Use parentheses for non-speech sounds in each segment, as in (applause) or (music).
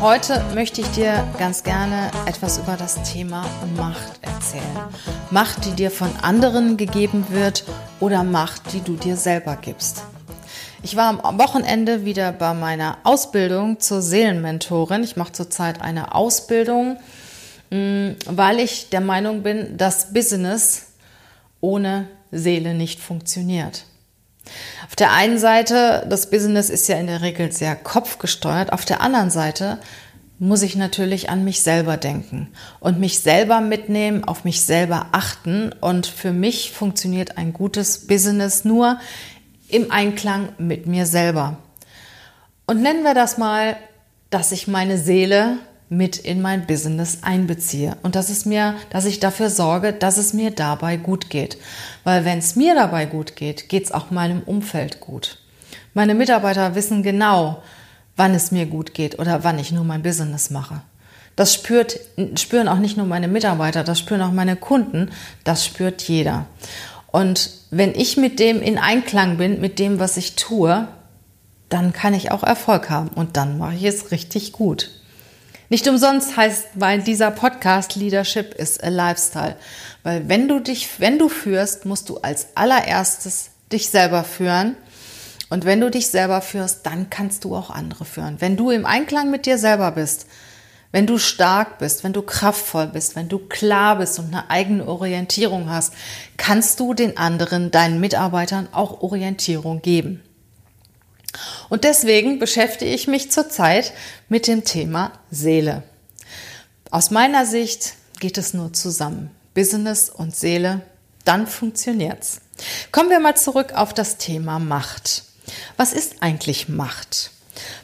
heute möchte ich dir ganz gerne etwas über das Thema Macht erzählen. Macht, die dir von anderen gegeben wird oder Macht, die du dir selber gibst. Ich war am Wochenende wieder bei meiner Ausbildung zur Seelenmentorin. Ich mache zurzeit eine Ausbildung, mm, weil ich der Meinung bin, dass Business ohne Seele nicht funktioniert. Auf der einen Seite, das Business ist ja in der Regel sehr kopfgesteuert. Auf der anderen Seite muss ich natürlich an mich selber denken und mich selber mitnehmen, auf mich selber achten. Und für mich funktioniert ein gutes Business nur im Einklang mit mir selber. Und nennen wir das mal, dass ich meine Seele mit in mein Business einbeziehe und dass es mir, dass ich dafür sorge, dass es mir dabei gut geht. Weil wenn es mir dabei gut geht, geht es auch meinem Umfeld gut. Meine Mitarbeiter wissen genau, wann es mir gut geht oder wann ich nur mein Business mache. Das spürt, spüren auch nicht nur meine Mitarbeiter, das spüren auch meine Kunden, das spürt jeder. Und wenn ich mit dem in Einklang bin, mit dem, was ich tue, dann kann ich auch Erfolg haben und dann mache ich es richtig gut. Nicht umsonst heißt mein dieser Podcast Leadership is a Lifestyle, weil wenn du dich, wenn du führst, musst du als allererstes dich selber führen. Und wenn du dich selber führst, dann kannst du auch andere führen. Wenn du im Einklang mit dir selber bist, wenn du stark bist, wenn du kraftvoll bist, wenn du klar bist und eine eigene Orientierung hast, kannst du den anderen, deinen Mitarbeitern auch Orientierung geben. Und deswegen beschäftige ich mich zurzeit mit dem Thema Seele. Aus meiner Sicht geht es nur zusammen. Business und Seele, dann funktioniert's. Kommen wir mal zurück auf das Thema Macht. Was ist eigentlich Macht?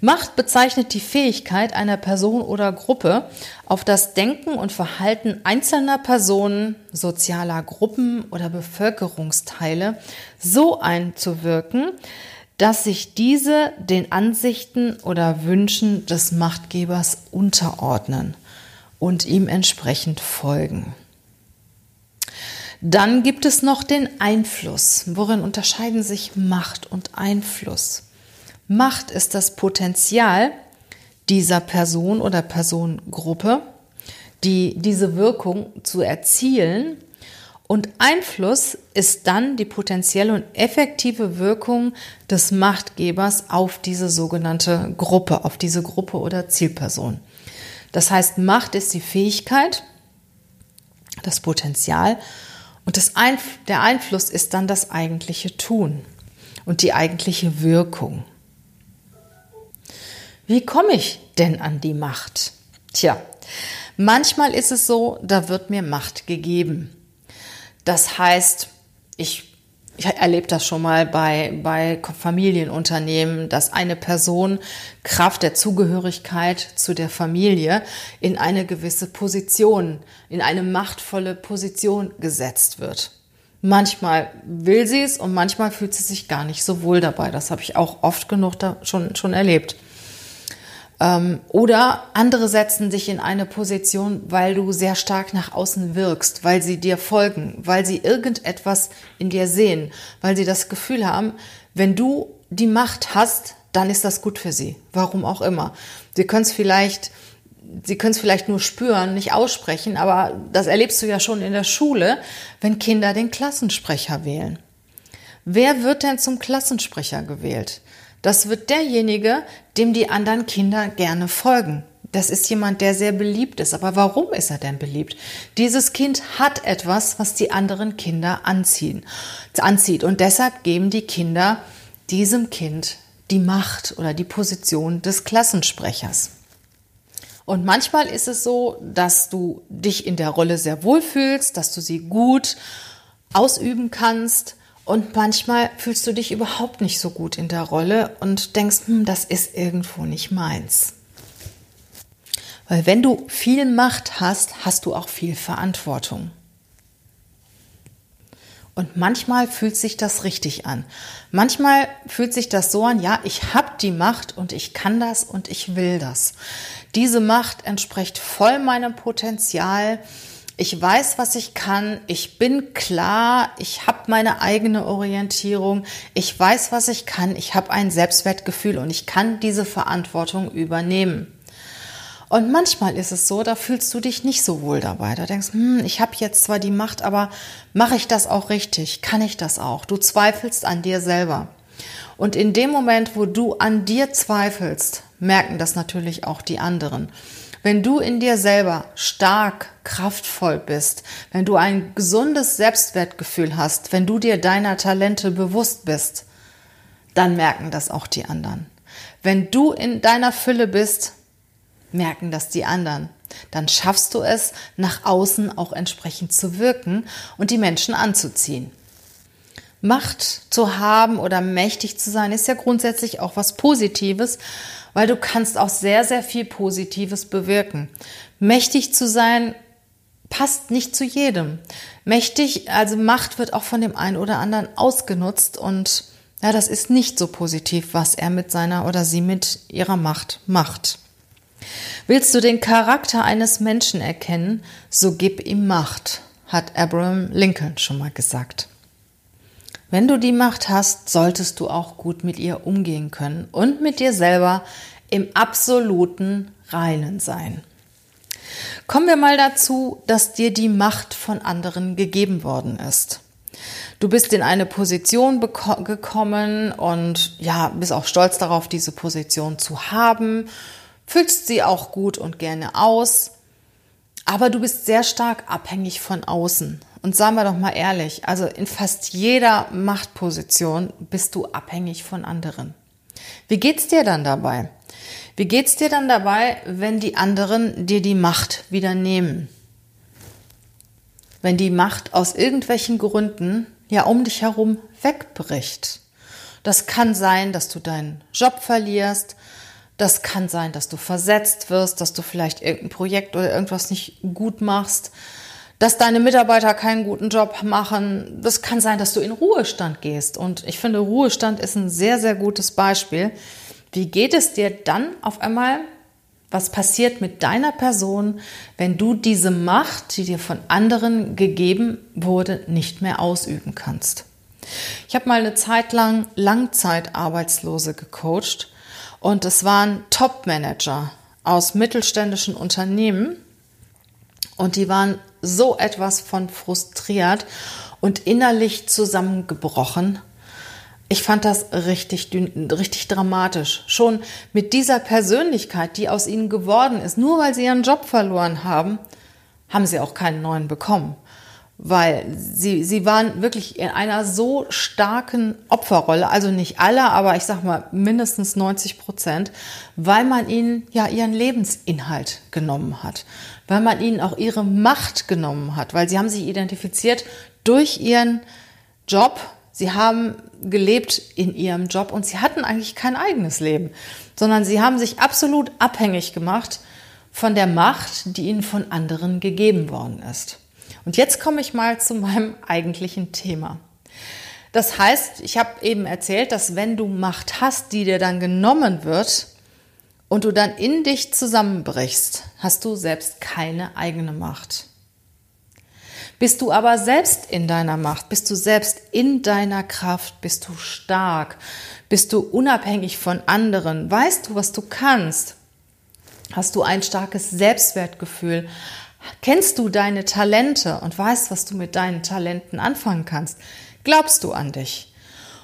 Macht bezeichnet die Fähigkeit einer Person oder Gruppe, auf das Denken und Verhalten einzelner Personen, sozialer Gruppen oder Bevölkerungsteile so einzuwirken, dass sich diese den Ansichten oder Wünschen des Machtgebers unterordnen und ihm entsprechend folgen. Dann gibt es noch den Einfluss. Worin unterscheiden sich Macht und Einfluss? Macht ist das Potenzial dieser Person oder Personengruppe, die diese Wirkung zu erzielen und Einfluss ist dann die potenzielle und effektive Wirkung des Machtgebers auf diese sogenannte Gruppe, auf diese Gruppe oder Zielperson. Das heißt, Macht ist die Fähigkeit, das Potenzial und das Einf der Einfluss ist dann das eigentliche Tun und die eigentliche Wirkung. Wie komme ich denn an die Macht? Tja, manchmal ist es so, da wird mir Macht gegeben. Das heißt, ich, ich erlebe das schon mal bei, bei Familienunternehmen, dass eine Person Kraft der Zugehörigkeit zu der Familie in eine gewisse Position, in eine machtvolle Position gesetzt wird. Manchmal will sie es und manchmal fühlt sie sich gar nicht so wohl dabei. Das habe ich auch oft genug da schon, schon erlebt. Ähm, oder andere setzen sich in eine Position, weil du sehr stark nach außen wirkst, weil sie dir folgen, weil sie irgendetwas in dir sehen, weil sie das Gefühl haben, wenn du die Macht hast, dann ist das gut für sie. Warum auch immer. Sie können es vielleicht, sie können es vielleicht nur spüren, nicht aussprechen, aber das erlebst du ja schon in der Schule, wenn Kinder den Klassensprecher wählen. Wer wird denn zum Klassensprecher gewählt? Das wird derjenige, dem die anderen Kinder gerne folgen. Das ist jemand, der sehr beliebt ist. Aber warum ist er denn beliebt? Dieses Kind hat etwas, was die anderen Kinder anziehen, anzieht. Und deshalb geben die Kinder diesem Kind die Macht oder die Position des Klassensprechers. Und manchmal ist es so, dass du dich in der Rolle sehr wohl fühlst, dass du sie gut ausüben kannst und manchmal fühlst du dich überhaupt nicht so gut in der Rolle und denkst, hm, das ist irgendwo nicht meins. Weil wenn du viel Macht hast, hast du auch viel Verantwortung. Und manchmal fühlt sich das richtig an. Manchmal fühlt sich das so an, ja, ich habe die Macht und ich kann das und ich will das. Diese Macht entspricht voll meinem Potenzial. Ich weiß, was ich kann. Ich bin klar. Ich habe meine eigene Orientierung. Ich weiß, was ich kann. Ich habe ein Selbstwertgefühl und ich kann diese Verantwortung übernehmen. Und manchmal ist es so, da fühlst du dich nicht so wohl dabei. Da denkst, hm, ich habe jetzt zwar die Macht, aber mache ich das auch richtig? Kann ich das auch? Du zweifelst an dir selber. Und in dem Moment, wo du an dir zweifelst, merken das natürlich auch die anderen. Wenn du in dir selber stark, kraftvoll bist, wenn du ein gesundes Selbstwertgefühl hast, wenn du dir deiner Talente bewusst bist, dann merken das auch die anderen. Wenn du in deiner Fülle bist, merken das die anderen. Dann schaffst du es, nach außen auch entsprechend zu wirken und die Menschen anzuziehen. Macht zu haben oder mächtig zu sein ist ja grundsätzlich auch was Positives, weil du kannst auch sehr, sehr viel Positives bewirken. Mächtig zu sein passt nicht zu jedem. Mächtig, also Macht wird auch von dem einen oder anderen ausgenutzt und ja, das ist nicht so positiv, was er mit seiner oder sie mit ihrer Macht macht. Willst du den Charakter eines Menschen erkennen, so gib ihm Macht, hat Abraham Lincoln schon mal gesagt. Wenn du die Macht hast, solltest du auch gut mit ihr umgehen können und mit dir selber im absoluten Reinen sein. Kommen wir mal dazu, dass dir die Macht von anderen gegeben worden ist. Du bist in eine Position gekommen und ja, bist auch stolz darauf, diese Position zu haben füllst sie auch gut und gerne aus, aber du bist sehr stark abhängig von außen. Und sagen wir doch mal ehrlich, also in fast jeder Machtposition bist du abhängig von anderen. Wie geht's dir dann dabei? Wie geht's dir dann dabei, wenn die anderen dir die Macht wieder nehmen? Wenn die Macht aus irgendwelchen Gründen ja um dich herum wegbricht. Das kann sein, dass du deinen Job verlierst, das kann sein, dass du versetzt wirst, dass du vielleicht irgendein Projekt oder irgendwas nicht gut machst, dass deine Mitarbeiter keinen guten Job machen. Das kann sein, dass du in Ruhestand gehst. Und ich finde, Ruhestand ist ein sehr, sehr gutes Beispiel. Wie geht es dir dann auf einmal? Was passiert mit deiner Person, wenn du diese Macht, die dir von anderen gegeben wurde, nicht mehr ausüben kannst? Ich habe mal eine Zeit lang Langzeitarbeitslose gecoacht und es waren Top-Manager aus mittelständischen Unternehmen. Und die waren so etwas von frustriert und innerlich zusammengebrochen. Ich fand das richtig, richtig dramatisch. Schon mit dieser Persönlichkeit, die aus ihnen geworden ist, nur weil sie ihren Job verloren haben, haben sie auch keinen neuen bekommen weil sie, sie waren wirklich in einer so starken Opferrolle, also nicht alle, aber ich sag mal mindestens 90 Prozent, weil man ihnen ja ihren Lebensinhalt genommen hat, weil man ihnen auch ihre Macht genommen hat, weil sie haben sich identifiziert durch ihren Job, sie haben gelebt in ihrem Job und sie hatten eigentlich kein eigenes Leben, sondern sie haben sich absolut abhängig gemacht von der Macht, die ihnen von anderen gegeben worden ist. Und jetzt komme ich mal zu meinem (laughs) eigentlichen Thema. Das heißt, ich habe eben erzählt, dass wenn du Macht hast, die dir dann genommen wird und du dann in dich zusammenbrichst, hast du selbst keine eigene Macht. Bist du aber selbst in deiner Macht, bist du selbst in deiner Kraft, bist du stark, bist du unabhängig von anderen, weißt du, was du kannst, hast du ein starkes Selbstwertgefühl, Kennst du deine Talente und weißt, was du mit deinen Talenten anfangen kannst? Glaubst du an dich?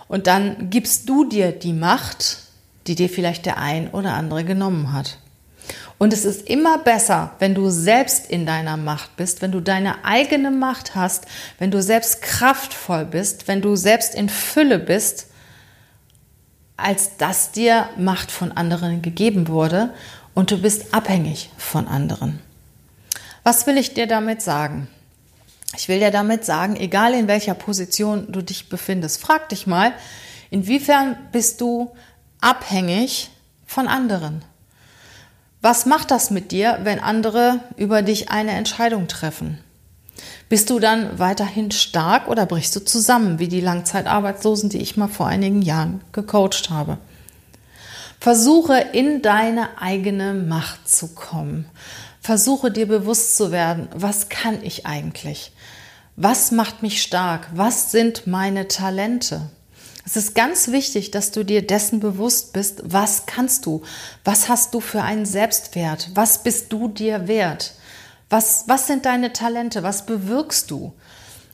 Und dann gibst du dir die Macht, die dir vielleicht der ein oder andere genommen hat. Und es ist immer besser, wenn du selbst in deiner Macht bist, wenn du deine eigene Macht hast, wenn du selbst kraftvoll bist, wenn du selbst in Fülle bist, als dass dir Macht von anderen gegeben wurde und du bist abhängig von anderen. Was will ich dir damit sagen? Ich will dir damit sagen, egal in welcher Position du dich befindest, frag dich mal, inwiefern bist du abhängig von anderen? Was macht das mit dir, wenn andere über dich eine Entscheidung treffen? Bist du dann weiterhin stark oder brichst du zusammen, wie die Langzeitarbeitslosen, die ich mal vor einigen Jahren gecoacht habe? Versuche in deine eigene Macht zu kommen. Versuche dir bewusst zu werden, was kann ich eigentlich? Was macht mich stark? Was sind meine Talente? Es ist ganz wichtig, dass du dir dessen bewusst bist, was kannst du? Was hast du für einen Selbstwert? Was bist du dir wert? Was, was sind deine Talente? Was bewirkst du?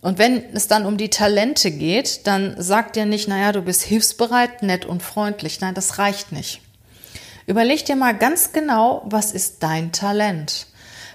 Und wenn es dann um die Talente geht, dann sagt dir nicht, naja, du bist hilfsbereit, nett und freundlich. Nein, das reicht nicht. Überleg dir mal ganz genau, was ist dein Talent?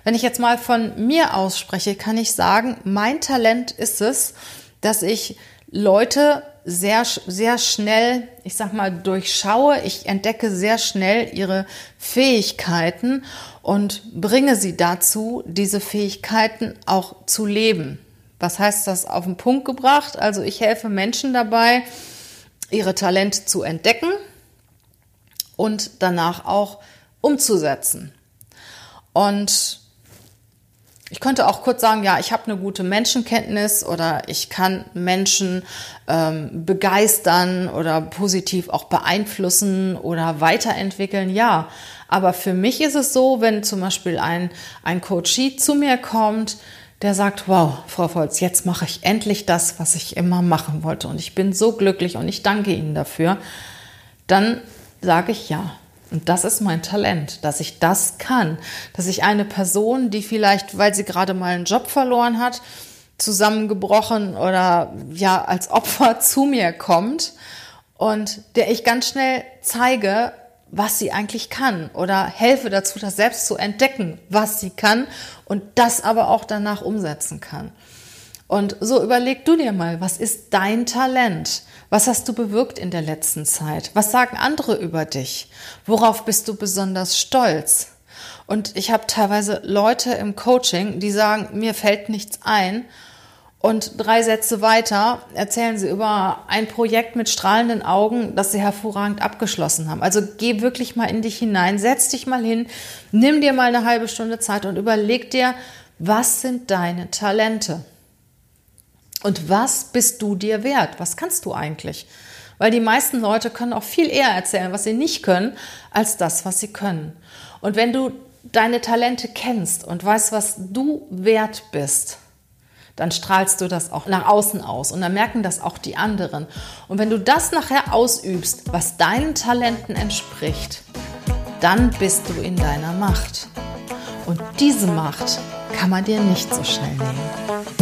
Wenn ich jetzt mal von mir ausspreche, kann ich sagen, mein Talent ist es, dass ich Leute sehr, sehr schnell, ich sag mal, durchschaue. Ich entdecke sehr schnell ihre Fähigkeiten und bringe sie dazu, diese Fähigkeiten auch zu leben. Was heißt das auf den Punkt gebracht? Also ich helfe Menschen dabei, ihre Talente zu entdecken und danach auch umzusetzen. Und ich könnte auch kurz sagen, ja, ich habe eine gute Menschenkenntnis oder ich kann Menschen ähm, begeistern oder positiv auch beeinflussen oder weiterentwickeln. Ja, aber für mich ist es so, wenn zum Beispiel ein, ein Coachie zu mir kommt, der sagt, wow, Frau Volz, jetzt mache ich endlich das, was ich immer machen wollte und ich bin so glücklich und ich danke Ihnen dafür, dann sage ich ja, und das ist mein Talent, dass ich das kann, dass ich eine Person, die vielleicht, weil sie gerade mal einen Job verloren hat, zusammengebrochen oder ja als Opfer (laughs) zu mir kommt und der ich ganz schnell zeige, was sie eigentlich kann oder helfe dazu, das selbst zu entdecken, was sie kann und das aber auch danach umsetzen kann. Und so überleg du dir mal, was ist dein Talent? Was hast du bewirkt in der letzten Zeit? Was sagen andere über dich? Worauf bist du besonders stolz? Und ich habe teilweise Leute im Coaching, die sagen, mir fällt nichts ein. Und drei Sätze weiter erzählen sie über ein Projekt mit strahlenden Augen, das sie hervorragend abgeschlossen haben. Also geh wirklich mal in dich hinein, setz dich mal hin, nimm dir mal eine halbe Stunde Zeit und überleg dir, was sind deine Talente? Und was bist du dir wert? Was kannst du eigentlich? Weil die meisten Leute können auch viel eher erzählen, was sie nicht können, als das, was sie können. Und wenn du deine Talente kennst und weißt, was du wert bist, dann strahlst du das auch nach außen aus und dann merken das auch die anderen. Und wenn du das nachher ausübst, was deinen Talenten entspricht, dann bist du in deiner Macht. Und diese Macht kann man dir nicht so schnell nehmen.